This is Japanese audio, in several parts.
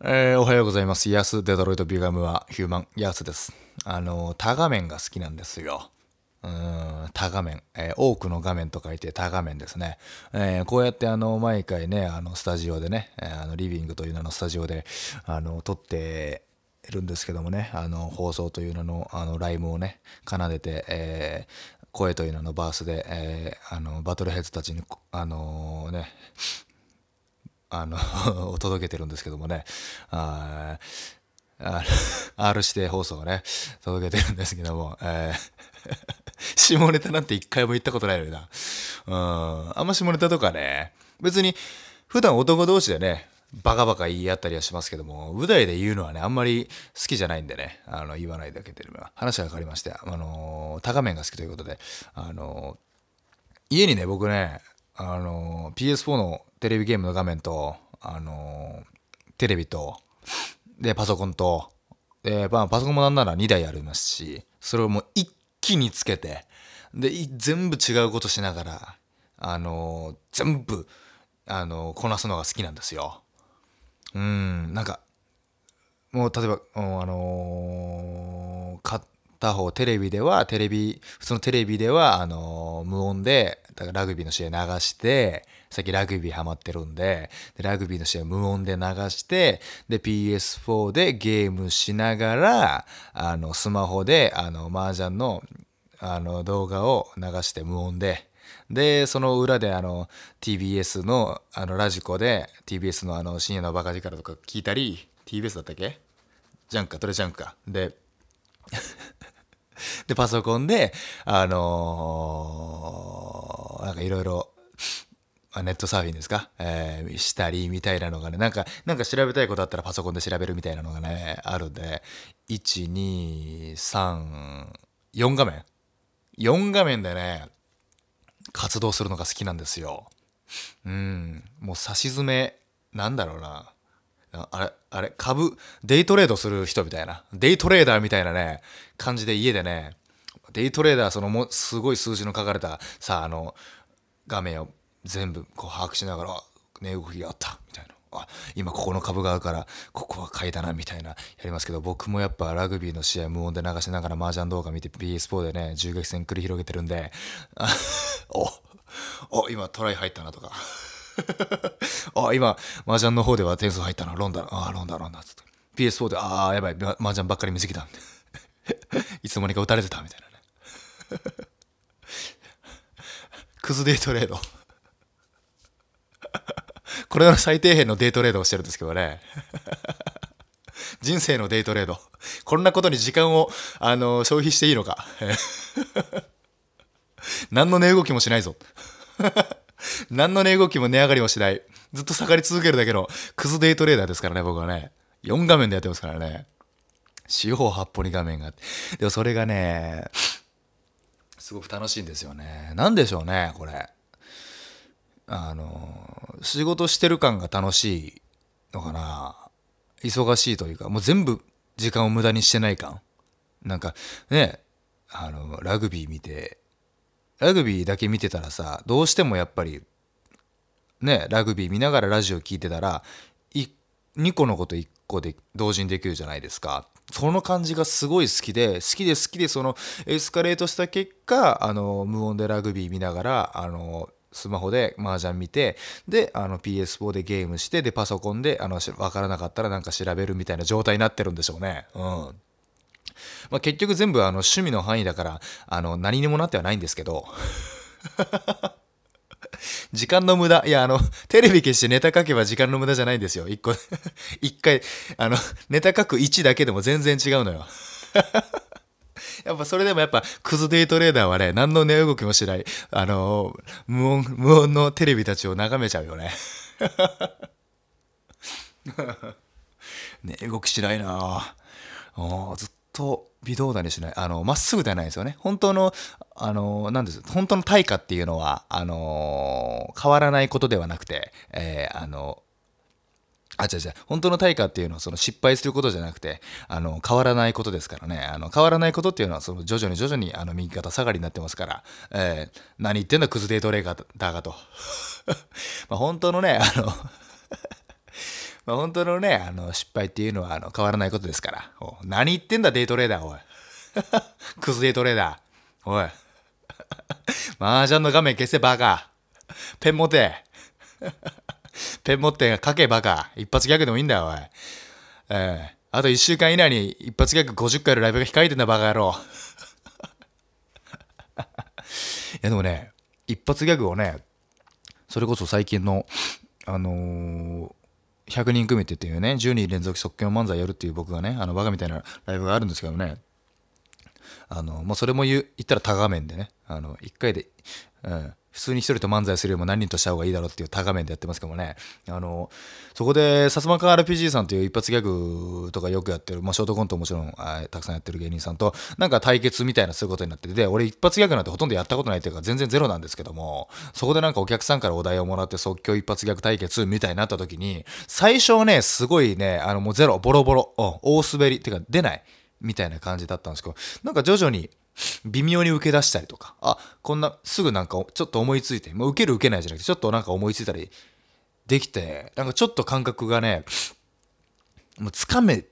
えーおはようございます。ヤスデトロイトビガムはヒューマンヤスです。あの、多画面が好きなんですよ。うん、多画面、えー多くの画面と書いて多画面ですね。えーこうやってあの、毎回ね、あの、スタジオでね、えあの、リビングという名のスタジオで、あの、撮っているんですけどもね、あの、放送という名の、あの、ライムをね、奏でて、え声という名のバースで、えあの、バトルヘッズたちに、あのね、あの 届けてるんですけどもね、あ R 指定放送をね、届けてるんですけども、えー 下ネタなんて一回も言ったことないのにな。あんま下ネタとかね、別に普段男同士でね、バカバカ言い合ったりはしますけども、舞台で言うのはね、あんまり好きじゃないんでね、あの、言わないだけで話が分かりまして、あのー、高面が好きということで、あのー家にね、僕ね、あのー、PS4 のテレビゲームの画面と、あの、テレビと、で、パソコンと、で、まあ、パソコンもなんなら2台ありますし、それをもう一気につけて、で、全部違うことしながら、あの、全部、あの、こなすのが好きなんですよ。うん、なんか、もう例えば、うんあのー片方テレビではテレビ普通のテレビではあの無音でだからラグビーの試合流してさっきラグビーハマってるんででラグビーの試合無音で流してで PS4 でゲームしながらあのスマホであの麻雀のあの動画を流して無音で。でその裏であの TBS のあのラジコで TBS のあの深夜のバカ力とか聞いたり TBS だったっけ？ジャンクか？トレジャンクか？ででパソコンであのーなんかいろいろネットサーフィンですか、えーしたりみたいなのがねなんかなんか調べたいことあったらパソコンで調べるみたいなのがねあるんで1234画面。4画面でね活動するのが好きなんですよ。うん。もう差し詰めなんだろうな。あれあれ株デイトレードする人みたいな。デイトレーダーみたいなね感じで家でね。デイトレーダーそのもすごい数字の書かれたさあの画面を全部こう把握しながらあ値動きがあった。みたいな。あ今ここの株があるからここは買いだなみたいな。やりますけど僕もやっぱラグビーの試合無音で流しながら麻雀動画見て PS4 でね銃撃戦繰り広げてるんで。あおお今トライ入ったなとか。あ今麻雀の方では点数入ったなロンダあロンダロンダつって。PS4 でああやばい麻雀ばっかり見すぎた。いつの間にか打たれてたみたいなね。クズデイトレード。これの最底辺のデイトレードをしてるんですけどね。人生のデイトレード。こんなことに時間をあの消費していいのか。何の値動きもしないぞ。何の値動きも値上がりもしない。ずっと下がり続けるだけのクズデイトレーダーですからね、僕はね。4画面でやってますからね。四方八方に画面があって。でもそれがね、すごく楽しいんですよね。なんでしょうね、これ。あの、仕事してる感が楽しいのかな。忙しいというか、もう全部時間を無駄にしてない感。なんかね、あの、ラグビー見て、ラグビーだけ見てたらさどうしてもやっぱりねラグビー見ながらラジオ聞いてたら2個のこと1個で同時にできるじゃないですか。その感じがすごい好きで好きで好きでそのエスカレートした結果あの無音でラグビー見ながらあのスマホで麻雀見てであの PS4 でゲームしてでパソコンであの分からなかったらなんか調べるみたいな状態になってるんでしょうね。うん。まあ、結局全部あの趣味の範囲だからあの何にもなってはないんですけど。時間の無駄。いやあのテレビ消してネタ書けば時間の無駄じゃないんですよ。一個 一回あのネタ書く位置だけでも全然違うのよ。やっぱそれでもやっぱクズデイトレーダーはね何の値動きもしない。あの無音無音のテレビたちを眺めちゃうよね。値動きしないな。あずっと微動だにしないあのまっすぐではないですよね本当のあのなんです本当の対価っていうのはあの変わらないことではなくて、えーあのあ、違う違う。本当の対価っていうのはその失敗することじゃなくて、あの、変わらないことですからね。あの、変わらないことっていうのは、その徐々に徐々に、あの、右肩下がりになってますから、えー何言ってんだ、クズデートレーダーだがと。まあ、本当のね、あの、まあ、本当のね、あの、失敗っていうのはあの変わらないことですから。何言ってんだ、デイトレーダー、おい。クズデイトレーダー。おい。麻雀の画面消せ、バカ。ペン持て。ペン持って書け、バカ。一発ギャグでもいいんだよ、おい。えー、あと一週間以内に一発ギャグ50回のライブが控えてんだ、バカ野郎。いや、でもね、一発ギャグをね、それこそ最近の、あのー、100人組手っていうね、10人連続即興漫才やるっていう僕がね、あの、バカみたいなライブがあるんですけどね、あの、まあ、それも言言ったら多画面でね、あの、1回で、うん、普通に一人と漫才するよりも何人とした方がいいだろうっていう多画面でやってますけどもね、あの、そこで、さすまか RPG さんという一発ギャグとかよくやってる、まあ、ショートコントもちろんたくさんやってる芸人さんと、なんか対決みたいなそういうことになってて、俺一発ギャグなんてほとんどやったことないっていうか、全然ゼロなんですけども、そこでなんかお客さんからお題をもらって即興一発ギャグ対決みたいになった時に、最初はね、すごいね、あのもうゼロ、ボロボロ、大滑り、っていうか出ない。みたいな感じだったんですけど、なんか徐々に微妙に受け出したりとか、あ、こんな、すぐなんかちょっと思いついて、もう受ける受けないじゃなくて、ちょっとなんか思いついたりできて、なんかちょっと感覚がね、もうつかめ、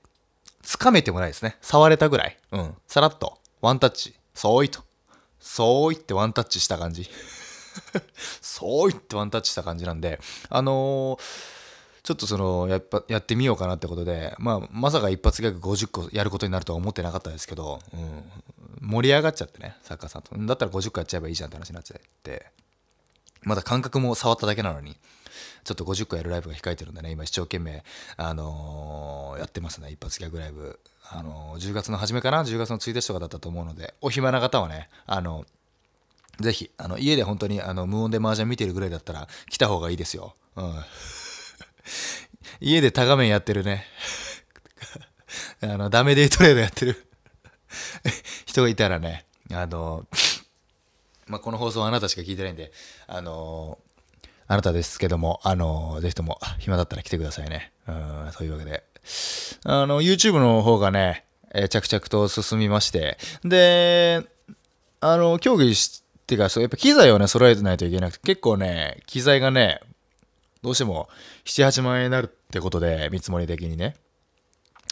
つかめてもないですね。触れたぐらい。うん。さらっと、ワンタッチ。そういと。そういってワンタッチした感じ。そういってワンタッチした感じなんで、あのーちょっとそのやっぱやってみようかなってことで、まあ、まさか一発ギャグ50個やることになるとは思ってなかったですけど、うん、盛り上がっちゃってね作家さんと。だったら50個やっちゃえばいいじゃんって話になっちゃって。まだ感覚も触っただけなのにちょっと50個やるライブが控えてるんでね今一生懸命、あのー、やってますね一発ギャグライブ、あのー、10月の初めかな？10月の1日とかだったと思うのでお暇な方はねあのぜひあの家で本当にあの無音で麻雀見てるぐらいだったら来た方がいいですよ。うん。家でタガメンやってるね。あの、ダメデイトレードやってる。人がいたらね、あの、まあ、この放送はあなたしか聞いてないんで、あの、あなたですけども、あの、ぜひとも暇だったら来てくださいね。うん、そういうわけで。あの、YouTube の方がね、えー、着々と進みまして、で、あの、競技し、てか、そうやっぱ機材をね、揃えてないといけなくて、結構ね、機材がね、どうしても7、8万円になるってことで、見積もり的にね。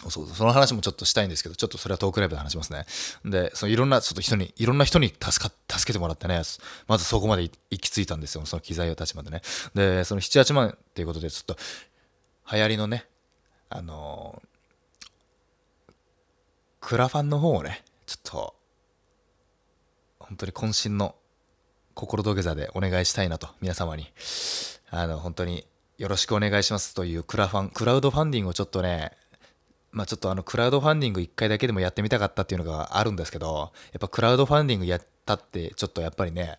そうその話もちょっとしたいんですけど、ちょっとそれはトークライブで話しますね。で、そのいろんなちょっと人に、いろんな人に助か、助けてもらってね、まずそこまで行き着いたんですよ、その機材を立ちまでね。で、その7、8万っていうことで、ちょっと流行りのね、あのー、クラファンの方をね、ちょっと、本当に渾身の心土下座でお願いしたいなと、皆様に。あの、本当によろしくお願いしますというクラファン、クラウドファンディングをちょっとね、まあちょっとあの、クラウドファンディング1回だけでもやってみたかったっていうのがあるんですけど、やっぱクラウドファンディングやったって、ちょっとやっぱりね、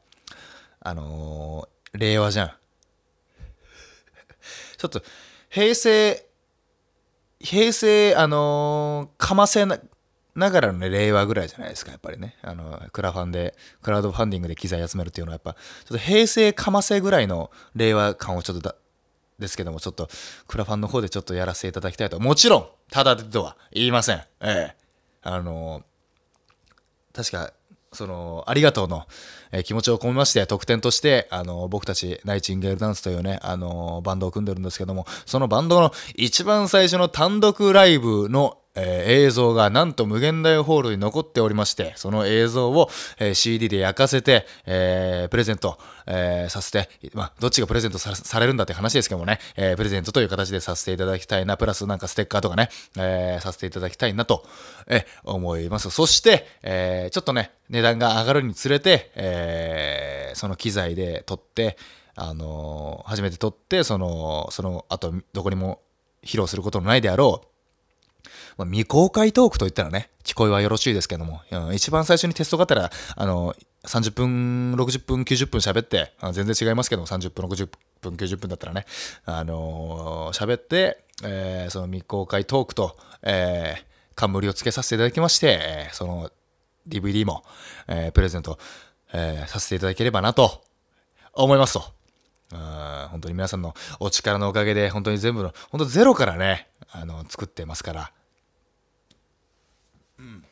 あのー、令和じゃん。ちょっと、平成、平成、あのー、かませな、ながらのね、令和ぐらいじゃないですか、やっぱりね。あの、クラファンで、クラウドファンディングで機材集めるっていうのは、やっぱ、ちょっと平成かませぐらいの令和感をちょっとだ、ですけども、ちょっと、クラファンの方でちょっとやらせていただきたいと。もちろん、ただでとは言いません。ええ。あの、確か、その、ありがとうの、え、気持ちを込めまして、特典として、あの、僕たち、ナイチンゲールダンスというね、あの、バンドを組んでるんですけども、そのバンドの一番最初の単独ライブのえー、映像がなんと無限大ホールに残っておりまして、その映像を、えー、CD で焼かせて、えー、プレゼント、えー、させて、まあ、どっちがプレゼントされるんだって話ですけどもね、えー、プレゼントという形でさせていただきたいな、プラスなんかステッカーとかね、えー、させていただきたいなと、えー、思います。そして、えー、ちょっとね、値段が上がるにつれて、えー、その機材で撮って、あのー、初めて撮って、その、その後、どこにも披露することのないであろう、まあ、未公開トークといったらね、聞こえはよろしいですけども、うん、一番最初にテストがあったら、あの、30分、60分、90分喋って、全然違いますけども、30分、60分、90分だったらね、あのー、喋って、えー、その未公開トークと、えー、冠をつけさせていただきまして、その DVD も、えー、プレゼント、えー、させていただければなと思いますと。本当に皆さんのお力のおかげで、本当に全部の、本当ゼロからね、あの、作ってますから、うん、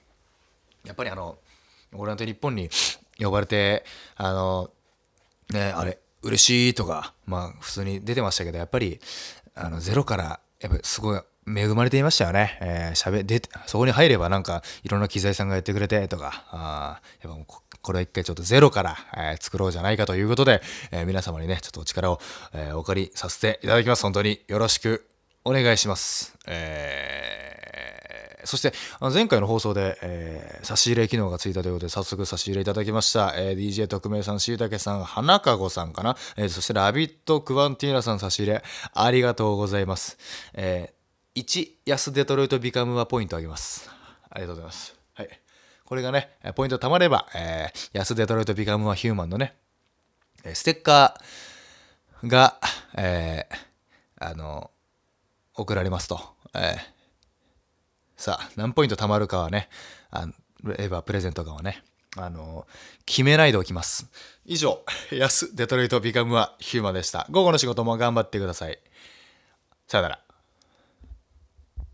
やっぱりあの俺なんて日本に呼ばれてあのねあれ嬉しいとかまあ普通に出てましたけどやっぱりあのゼロからやっぱすごい恵まれていましたよね。えー、喋、で、そこに入ればなんかいろんな機材さんがやってくれてとか、あやっぱもうこれは一回ちょっとゼロから、えー、作ろうじゃないかということで、えー、皆様にね、ちょっとお力を、えー、お借りさせていただきます。本当によろしくお願いします。えー、そして、前回の放送で、えー、差し入れ機能がついたということで、早速差し入れいただきました。えー、DJ 特命さん、しいたけさん、花籠さんかな。えー、そして、ラビットクワンティーナさん差し入れ、ありがとうございます。えー、1、安デトロイトビカムはポイントあげます。ありがとうございます。はい。これがね、ポイント貯まれば、えー、安デトロイトビカムはヒューマンのね、ステッカーが、えー、あの、送られますと。えー、さあ、何ポイント貯まるかはね、あエヴァプレゼントかはね、あの決めないでおきます。以上、安デトロイトビカムはヒューマでした。午後の仕事も頑張ってください。さよなら。